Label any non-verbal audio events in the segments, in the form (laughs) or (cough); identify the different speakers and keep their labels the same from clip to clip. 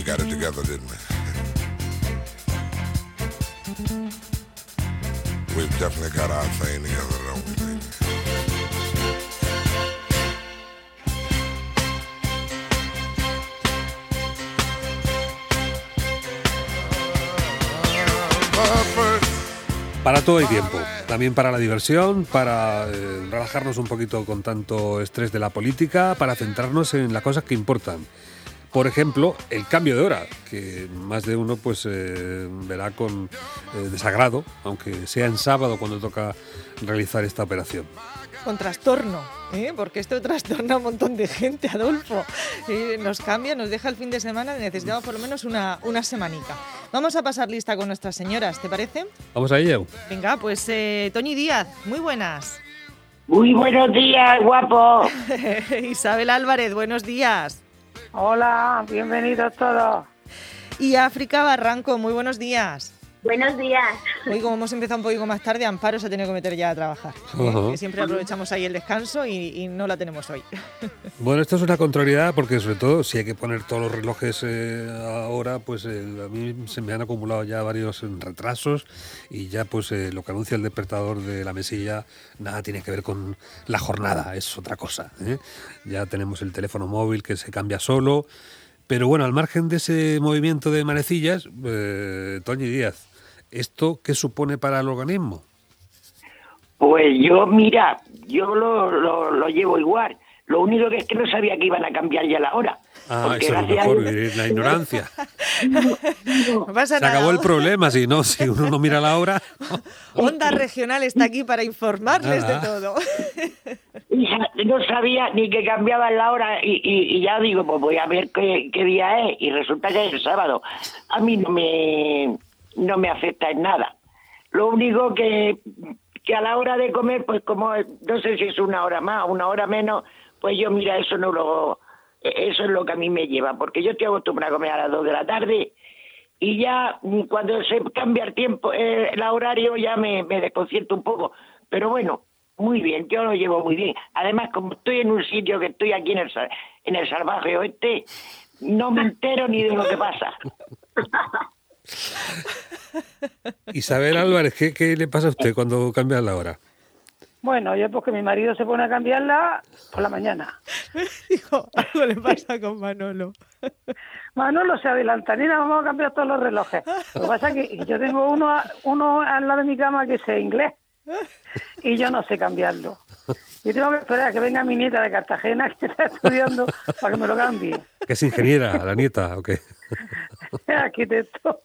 Speaker 1: we got it together, didn't we? We've definitely got our thing together?
Speaker 2: Para todo hay tiempo, también para la diversión, para eh, relajarnos un poquito con tanto estrés de la política, para centrarnos en las cosas que importan. Por ejemplo, el cambio de hora, que más de uno pues eh, verá con eh, desagrado, aunque sea en sábado cuando toca realizar esta operación.
Speaker 3: Con trastorno, ¿eh? porque esto trastorna a un montón de gente, Adolfo. Nos cambia, nos deja el fin de semana, necesitamos por lo menos una, una semanica. Vamos a pasar lista con nuestras señoras, ¿te parece?
Speaker 2: Vamos a ello.
Speaker 3: Venga, pues eh, Toñi Díaz, muy buenas.
Speaker 4: Muy buenos días, guapo. (laughs)
Speaker 3: Isabel Álvarez, buenos días.
Speaker 4: Hola, bienvenidos todos.
Speaker 3: Y África Barranco, muy buenos días.
Speaker 5: Buenos días.
Speaker 3: Hoy, como hemos empezado un poquito más tarde, Amparo se ha tenido que meter ya a trabajar. siempre aprovechamos ahí el descanso y, y no la tenemos hoy. (laughs)
Speaker 2: Bueno, esto es una contrariedad porque sobre todo si hay que poner todos los relojes eh, ahora, pues eh, a mí se me han acumulado ya varios retrasos y ya pues eh, lo que anuncia el despertador de la mesilla nada tiene que ver con la jornada, es otra cosa. ¿eh? Ya tenemos el teléfono móvil que se cambia solo, pero bueno, al margen de ese movimiento de manecillas, eh, Toñi Díaz, ¿esto qué supone para el organismo?
Speaker 4: Pues yo, mira, yo lo, lo, lo llevo igual. Lo único que es que no sabía que iban a cambiar ya la hora.
Speaker 2: Ah,
Speaker 4: Porque
Speaker 2: eso es lo mejor, eh, la ignorancia. (laughs)
Speaker 3: No
Speaker 2: Se
Speaker 3: nada.
Speaker 2: acabó el problema, si no, si uno no mira la hora. (laughs)
Speaker 3: Onda Regional está aquí para informarles de todo. (laughs)
Speaker 4: No sabía ni que cambiaban la hora y, y- y ya digo, pues voy a ver qué, qué día es y resulta que es el sábado. A mí no me, no me afecta en nada. Lo único que, que a la hora de comer, pues como no sé si es una hora más, una hora menos, pues yo mira, eso no lo, eso es lo que a mí me lleva, porque yo estoy acostumbrada a comer a las dos de la tarde y ya cuando se cambia el tiempo, eh, el horario ya me, me desconcierto un poco. Pero bueno, muy bien, yo lo llevo muy bien. Además, como estoy en un sitio que estoy aquí en el, en el salvaje oeste, no me entero ni de lo que pasa. (laughs)
Speaker 2: Isabel Álvarez, ¿qué, qué le pasa a usted cuando cambia la hora?
Speaker 6: Bueno, yo porque mi marido se pone a cambiarla por la mañana. (laughs)
Speaker 3: Dijo, algo le pasa con Manolo.
Speaker 6: Manolo se adelanta, nena, vamos a cambiar todos los relojes. Lo que pasa es que yo tengo uno, uno al lado de mi cama que sé inglés y yo no sé cambiarlo. Y tengo que esperar a que venga mi nieta de Cartagena (laughs) que está estudiando para que me lo cambie.
Speaker 2: ¿Que es ingeniera, la nieta o qué? (laughs)
Speaker 6: Arquitecto.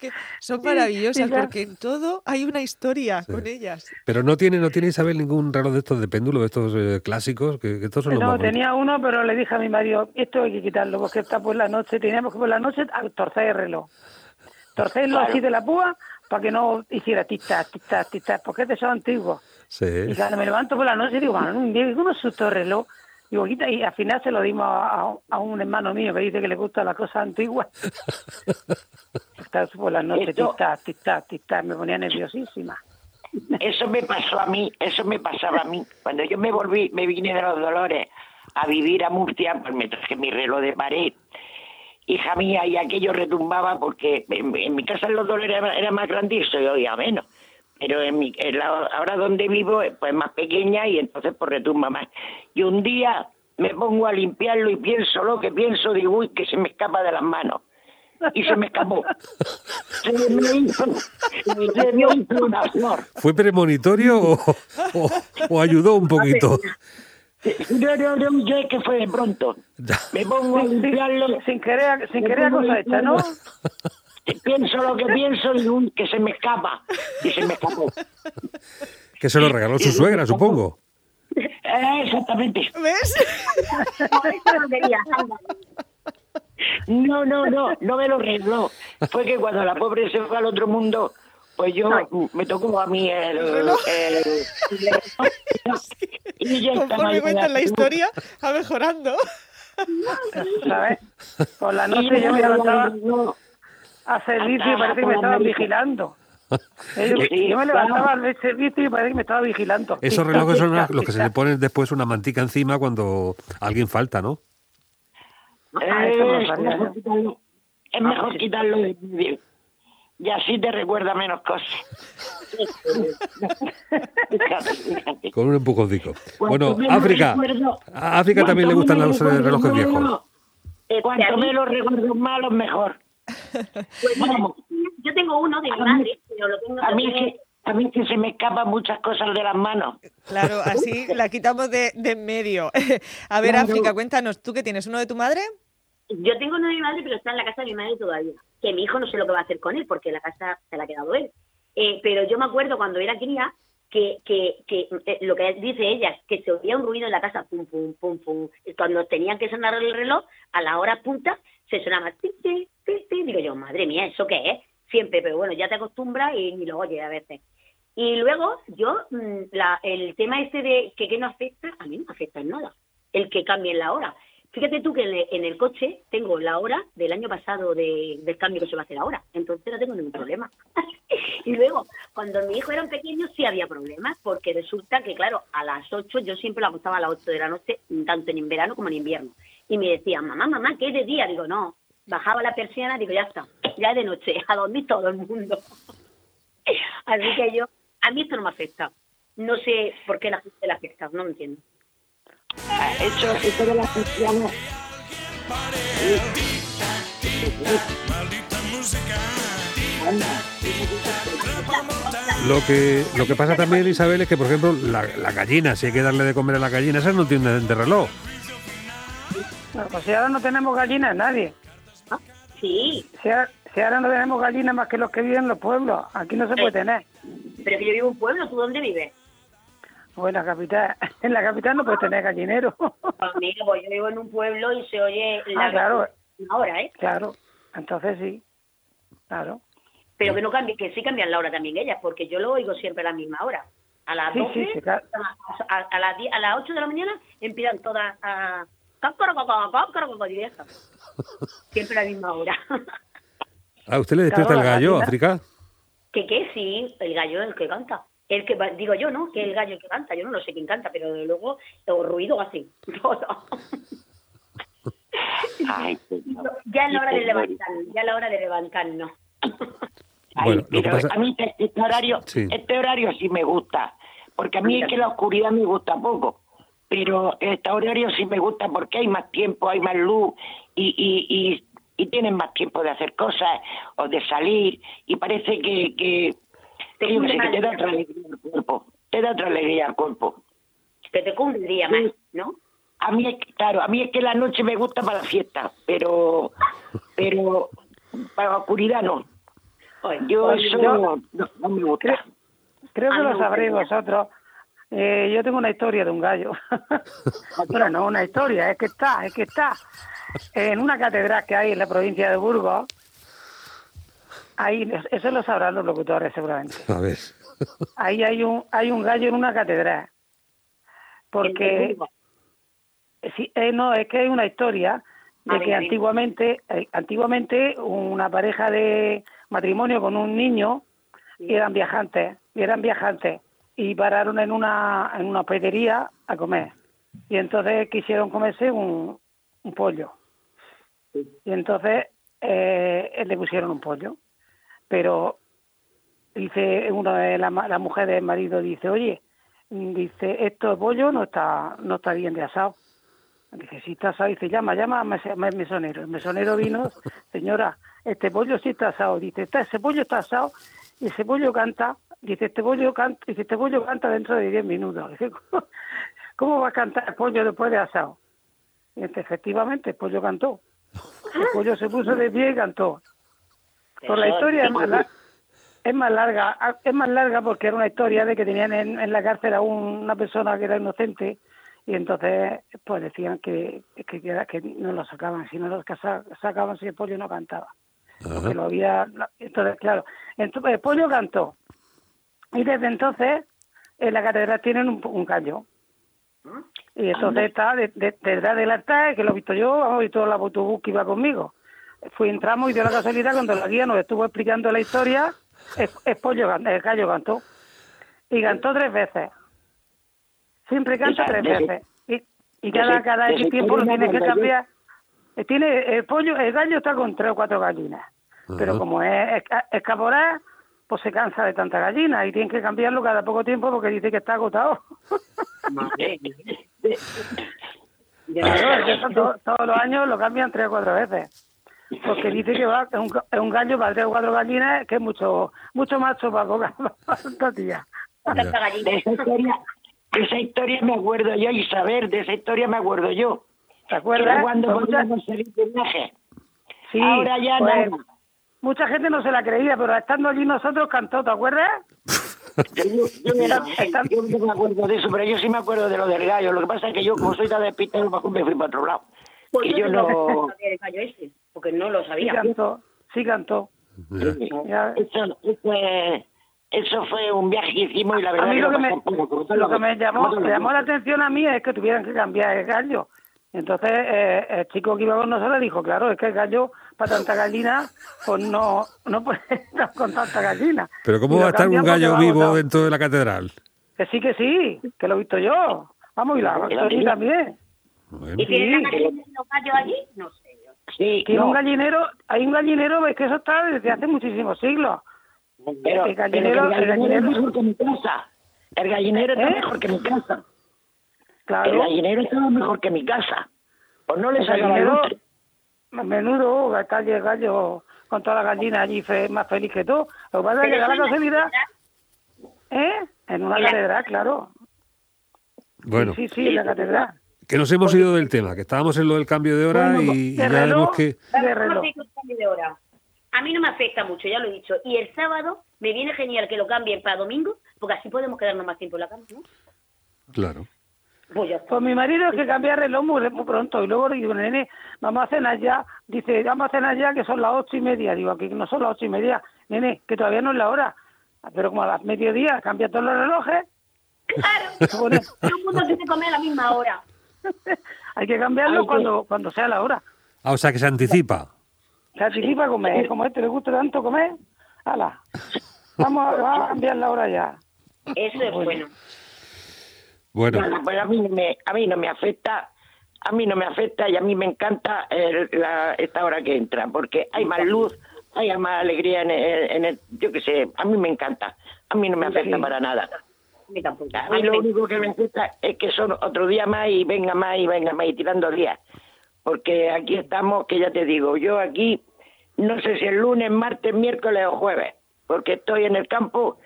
Speaker 3: Que son maravillosas porque en todo hay una historia con ellas.
Speaker 2: Pero no tiene, no tiene Isabel ningún reloj de estos de péndulo, de estos eh, clásicos, que, que estos son los
Speaker 6: No,
Speaker 2: más bonitos.
Speaker 6: tenía uno, pero le dije a mi marido, esto hay que quitarlo, porque está por la noche, teníamos que por la noche a torcer el reloj. Torcerlo así de la púa para que no hiciera tic-tac, tic-tac, tic-tac, porque es de esos antiguos.
Speaker 2: Sí.
Speaker 6: Y cuando me levanto por la noche y digo, bueno, un día uno susto el reloj. Digo, quita, y al final se lo dimos a, a- a un hermano mío que dice que le gustan las cosas antiguas. (laughs) Por la noche, tic-tac, tic-tac, tic-tac, me ponía nerviosísima.
Speaker 4: Eso me pasó a mí, eso me pasaba a mí. Cuando yo me volví, me vine de los dolores a vivir a Murcia, pues me traje mi reloj de pared. Hija mía, y aquello retumbaba porque en, en mi casa los dolores era, era más grande y se oía menos. Pero en mi, en la- ahora donde vivo, eh, pues más pequeña y entonces pues retumba más. Y un día me pongo a limpiarlo y pienso lo que pienso, digo, uy, que se me escapa de las manos. Y se me escapó. (laughs) Se me hizo, se me hizo una flor.
Speaker 2: ¿Fue premonitorio o, o- o ayudó un poquito?
Speaker 4: No, no, no, yo es que fue de pronto. Me pongo a limpiarlo,
Speaker 6: Sin querer, sin querer cosa hecha, ¿no?
Speaker 4: Pienso lo que pienso y uy, que se me escapa. Y se me escapó.
Speaker 2: Que se lo regaló su suegra, supongo.
Speaker 4: Eh, exactamente.
Speaker 3: ¿Ves?
Speaker 4: No, no, no, no me lo regaló. Fue que cuando la pobre se fue al otro mundo, pues yo me tocó a mí el... el- y ya
Speaker 3: Conforme cuentan la historia, va mejorando.
Speaker 6: ¿Sabes? Por la noche yo me levantaba a servicio y parece que me estaban vigilando. (laughs) Yo me levantaba al servicio y parece que me estaba vigilando.
Speaker 2: Esos relojes son los que se le ponen después una mantica encima cuando alguien falta, ¿no?
Speaker 6: Ah,
Speaker 4: Eh, es mejor quitarlo, es mejor
Speaker 6: sí.
Speaker 4: quitarlo de medio. Y así te recuerda menos cosas. (laughs)
Speaker 2: Con un empujoncico. Bueno, África. A África también le gustan los eh, relojes viejos.
Speaker 4: Cuanto menos recuerdos malos, mejor.
Speaker 5: Pues mira,
Speaker 4: Vamos.
Speaker 5: yo tengo uno de mi madre, pero lo tengo
Speaker 4: A mí, que, a mí que se me escapan muchas cosas de las manos.
Speaker 3: Claro, así la quitamos de, de en medio. (laughs) A ver,
Speaker 4: Claro.
Speaker 3: África, cuéntanos, ¿tú qué tienes? ¿Uno de tu madre?
Speaker 5: Yo tengo uno de mi madre, pero está en la casa de mi madre todavía. Que mi hijo no sé lo que va a hacer con él, porque la casa se la ha quedado él. Eh, pero yo me acuerdo cuando era cría que, que, que eh, lo que dice ella, que se oía un ruido en la casa, pum, pum, pum, pum. Cuando tenían que sonar el reloj, a la hora punta, se sonaba, ti, ti, ti. Digo yo, madre mía, ¿eso qué es? Siempre, pero bueno, ya te acostumbras y ni lo oyes a veces. Y luego, yo, mm, la, el tema este de que qué no afecta, a mí no me afecta en nada, el que cambien la hora. Fíjate tú que en el, coche tengo la hora del año pasado de- del cambio que se va a hacer ahora, entonces no tengo ningún problema. (laughs) y luego, cuando mi hijo era pequeño sí había problemas, porque resulta que, claro, a las 8 yo siempre lo acostaba a las 8 de la noche, tanto en verano como en invierno. Y me decían, mamá, mamá, ¿qué es de día? Digo, no, bajaba la persiana, digo, ya está, ya es de noche, (laughs) a dormir todo el mundo. (laughs) Así que yo, a mí esto no me afecta. No sé por qué la gente le afecta, no lo entiendo.
Speaker 4: Ah, Eso, eso de las.
Speaker 2: Lo que, lo que pasa también, Isabel, es que, por ejemplo, la, la gallina, si hay que darle de comer a la gallina, esas no tienen de reloj.
Speaker 6: Pues si ahora no tenemos gallinas, nadie.
Speaker 5: Sí,
Speaker 6: Si ahora, si ahora no tenemos gallinas más que los que viven en los pueblos, aquí no se puede tener.
Speaker 5: pero que yo vivo en un pueblo, ¿tú dónde vives?
Speaker 6: Pues en la capital, (laughs) en la capital no puedes tener gallinero. (laughs)
Speaker 5: Pues pues yo vivo en un pueblo y se oye la
Speaker 6: Ah, claro.
Speaker 5: una hora, ¿eh?
Speaker 6: claro, entonces sí, claro.
Speaker 5: Pero que no cambie, que sí cambian la hora también ellas, porque yo lo oigo siempre a la misma hora. A las
Speaker 6: Sí,
Speaker 5: 12,
Speaker 6: sí, sí, claro.
Speaker 5: a, a- a las 10 a las 8 de la mañana empiezan todas a... (laughs) Siempre a la misma hora.
Speaker 2: ¿A usted le despierta
Speaker 6: Claro,
Speaker 2: el
Speaker 6: la
Speaker 2: gallo. África?
Speaker 5: que qué, sí, el gallo es el que canta. El que va- digo yo, ¿no? Que el gallo el que canta. Yo no lo sé quién canta, pero de luego o ruido así. (laughs) Todo.
Speaker 4: Ay, señor.
Speaker 5: ya es la hora de
Speaker 4: Ay,
Speaker 5: levantar, ya es la hora de levantarnos.
Speaker 2: Bueno, lo que
Speaker 4: pero
Speaker 2: pasa-
Speaker 4: a mí este, este horario,
Speaker 2: Sí.
Speaker 4: este horario sí me gusta, porque a mí es que la oscuridad me gusta poco, pero este horario sí me gusta porque hay más tiempo, hay más luz y, y, y, y tienen más tiempo de hacer cosas o de salir y parece que, que, qué sé, que te da otra alegría al cuerpo, te da otra alegría al cuerpo.
Speaker 5: Que te cumple el día más, ¿no?
Speaker 4: A mí es que, claro, a mí es que la noche me gusta para la fiesta, pero pero para la oscuridad no. Yo eso no, no me gusta.
Speaker 6: Creo, creo que lo sabréis vosotros. Eh, yo tengo una historia de un gallo. (laughs) bueno, no una historia, es que está, es que está. En una catedral que hay en la provincia de Burgos, ahí, eso lo sabrán los locutores seguramente. (laughs)
Speaker 2: A ver.
Speaker 6: Ahí hay un, hay un gallo en una catedral. Porque, sí, eh, no, es que hay una historia de
Speaker 5: Ah,
Speaker 6: que antiguamente, eh, antiguamente una pareja de matrimonio con un niño y eran viajantes, y eran viajantes y pararon en una en una hospedería a comer. Y entonces quisieron comerse un, un pollo. Y entonces eh, le pusieron un pollo pero dice una de las la mujer del marido dice oye dice esto de pollo no está no está bien de asado Dice, si está asado, dice, llama, llama al mesonero. El mesonero vino, (laughs) señora, este pollo sí está asado. Dice, está, ese pollo está asado y ese pollo canta. Dice, este pollo canta, dice, este pollo canta dentro de 10 minutos. (laughs) Dice, ¿cómo, cómo va a cantar el pollo después de asado? Y dice, efectivamente, el pollo cantó. (laughs) El pollo se puso de pie y cantó. Por la historia es más, es más larga, es más larga porque era una historia de que tenían en, en la cárcel a un- una persona que era inocente y entonces pues decían que, que, que era- que no lo sacaban, si no lo sa- sacaban si el pollo no cantaba.
Speaker 2: Ajá.
Speaker 6: Que lo había, entonces claro, entonces el pollo cantó y desde entonces en la catedral tienen un, un gallo. Y entonces está de- de- detrás del altar, que lo he visto yo, vamos, y todo el autobús que iba conmigo. Fui, entramos y dio la casualidad cuando la guía nos estuvo explicando la historia, el, el pollo, el gallo cantó. Y cantó tres veces. Siempre canta tres veces. Y, y cada, cada X tiempo lo tienes que cambiar. eh, tiene el pollo, el gallo está con tres o cuatro gallinas. Pero como es, es, es caporal, pues se cansa de tanta gallina y tienen que cambiarlo cada poco tiempo porque dice que está agotado. (laughs) Es todos los años lo cambian tres o cuatro veces. Porque dice que va, es un, es un gallo para tres o cuatro gallinas, que es mucho mucho macho para poca (laughs) para tía.
Speaker 5: Tanta gallina.
Speaker 4: De esa historia, de esa historia me acuerdo yo, Isabel, de esa historia me acuerdo yo.
Speaker 6: ¿Te
Speaker 4: Era
Speaker 6: acuerdas?
Speaker 4: cuando
Speaker 6: Pues mucha,
Speaker 4: podíamos salir de viaje.
Speaker 6: sí,
Speaker 4: Ahora ya
Speaker 6: pues,
Speaker 4: nada.
Speaker 6: mucha gente no se la creía, pero estando allí nosotros cantó, ¿te acuerdas?
Speaker 4: Yo, yo, era- yo no me acuerdo de eso, pero yo sí me acuerdo de lo del gallo. Lo que pasa es que yo, como soy tan despistado, me fui para otro lado.
Speaker 5: Pues
Speaker 4: Y
Speaker 5: yo no porque no lo
Speaker 6: Sí
Speaker 5: sabía.
Speaker 6: cantó, sí cantó.
Speaker 4: Eso, eso, eso fue un viaje que hicimos y la
Speaker 6: A
Speaker 4: verdad
Speaker 6: mí lo que, me, lo que me llamó, me la atención a mí es que tuvieran que cambiar el gallo. Entonces eh, el chico que iba con nosotros dijo, claro, es que el gallo para tanta gallina, pues no, no puede (laughs) estar con tanta gallina.
Speaker 2: Pero ¿cómo va a estar un gallo vivo dentro de la catedral?
Speaker 6: Que sí, que sí, que lo he visto yo. Vamos, y la Tony también.
Speaker 2: Bueno,
Speaker 5: ¿Y tienen
Speaker 6: Sí.
Speaker 5: la gallina y los gallos allí? No sé.
Speaker 4: Sí,
Speaker 6: Tiene
Speaker 4: no,
Speaker 6: un gallinero, hay un gallinero, es que eso está desde hace muchísimos siglos.
Speaker 4: pero,
Speaker 6: el
Speaker 4: pero
Speaker 6: gallinero-
Speaker 4: el
Speaker 6: el
Speaker 4: gallinero es mejor que mi casa. El gallinero está
Speaker 6: ¿Eh?
Speaker 4: mejor que mi casa. El
Speaker 6: Claro,
Speaker 4: gallinero estaba mejor que mi casa. Pues no le
Speaker 6: el
Speaker 4: sacaba
Speaker 6: gallinero,
Speaker 4: luz.
Speaker 6: menudo, está el gallo con todas las gallinas allí fe- más feliz que tú. Lo que pasa es que la casualidad, ¿eh? En una
Speaker 5: En la-
Speaker 6: catedral, claro.
Speaker 2: bueno,
Speaker 6: Sí, sí, en la catedral.
Speaker 2: Que nos hemos ido del tema, que estábamos en lo del cambio de hora
Speaker 6: Bueno,
Speaker 2: y, y
Speaker 6: de
Speaker 2: ya
Speaker 6: reloj,
Speaker 2: vemos que...
Speaker 6: de.
Speaker 5: A mí no me afecta mucho, ya lo he dicho. Y el sábado me viene genial que lo cambien para domingo, porque así podemos quedarnos más tiempo en la cama, ¿no?
Speaker 2: Claro.
Speaker 5: Pues ya.
Speaker 6: Pues mi marido es que cambia el reloj muy, muy pronto y luego digo, nene, vamos a cenar ya. Dice, vamos a cenar ya que son las ocho y media. Digo, aquí no son las ocho y media. Nene, que todavía no es la hora. Pero como a las mediodía cambia todos los relojes,
Speaker 5: Claro, (laughs) todo el mundo tiene que comer a la misma hora. (laughs)
Speaker 6: hay que cambiarlo
Speaker 4: Hay que-
Speaker 6: cuando, cuando sea la hora.
Speaker 2: Ah, o sea, que se anticipa.
Speaker 6: Se anticipa a comer, como a este le gusta tanto comer, hala. Vamos a, vamos a cambiar la hora ya.
Speaker 5: Eso es bueno.
Speaker 2: Bueno,
Speaker 4: Bueno, pues a mí, no me, a mí no me afecta, a mí no me afecta y a mí me encanta el- la, esta hora que entra, porque hay más luz, hay más alegría en el, en el- yo qué sé, a mí me encanta, a mí no me afecta
Speaker 6: Sí.
Speaker 4: para nada.
Speaker 5: A mí tampoco.
Speaker 4: A mí lo único que me afecta es que son otro día más y venga más y venga más y tirando días, porque aquí estamos, que ya te digo, yo aquí no sé si el lunes, martes, miércoles o jueves, porque estoy en el campo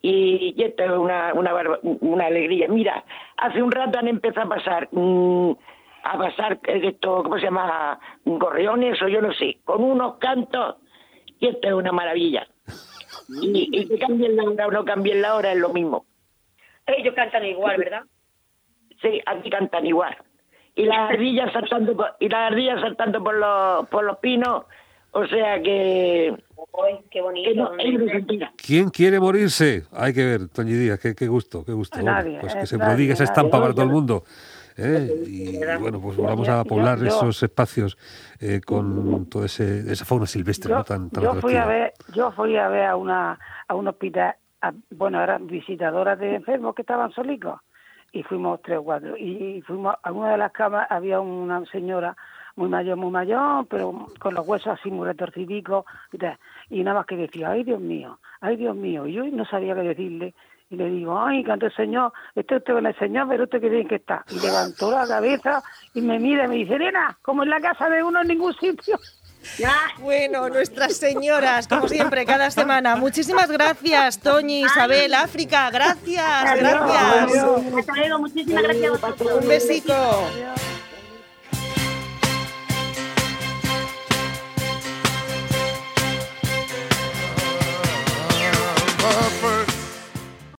Speaker 4: y, y esto es una, una, barba- una alegría. Mira, hace un rato han empezado a pasar, mm, a pasar esto, ¿cómo se llama? Gorriones o yo no sé, con unos cantos y esto es una maravilla. Y, y que cambien la hora o no cambien la hora es lo mismo.
Speaker 5: Ellos cantan igual, ¿verdad?
Speaker 4: Sí, aquí cantan igual. Y las ardillas saltando por, y las ardillas saltando por los, por los pinos, o sea que,
Speaker 5: Uy, qué bonito.
Speaker 4: que.
Speaker 2: ¿quién quiere morirse? Hay que ver, Toñi Díaz, qué, qué gusto, qué gusto. Bueno, pues que
Speaker 6: es
Speaker 2: se prodigue esa estampa para todo el mundo. ¿eh? Y, bueno, pues vamos a poblar
Speaker 6: yo-
Speaker 2: esos espacios eh, con toda esa fauna silvestre
Speaker 6: Yo,
Speaker 2: ¿no? tan, tan
Speaker 6: yo fui a ver, yo fui a ver a una a un hospital, bueno, eran visitadoras de enfermos que estaban solicos y fuimos tres o cuatro y fuimos a una de las camas había una señora muy mayor, muy mayor, pero con los huesos así muy retorcidicos y tal. Y nada más que decía, ay Dios mío, ay Dios mío. Y yo no sabía qué decirle. Y le digo, ay, canto el Señor, esté usted con el Señor, pero usted qué bien que está. Y levantó la cabeza y me mira y me dice, Elena, como en la casa de uno en ningún sitio.
Speaker 3: Bueno, nuestras señoras, como siempre, cada semana. Muchísimas gracias, Toñi, Isabel, África. Gracias, gracias.
Speaker 5: Hasta luego, muchísimas gracias a vosotros.
Speaker 3: Un besico.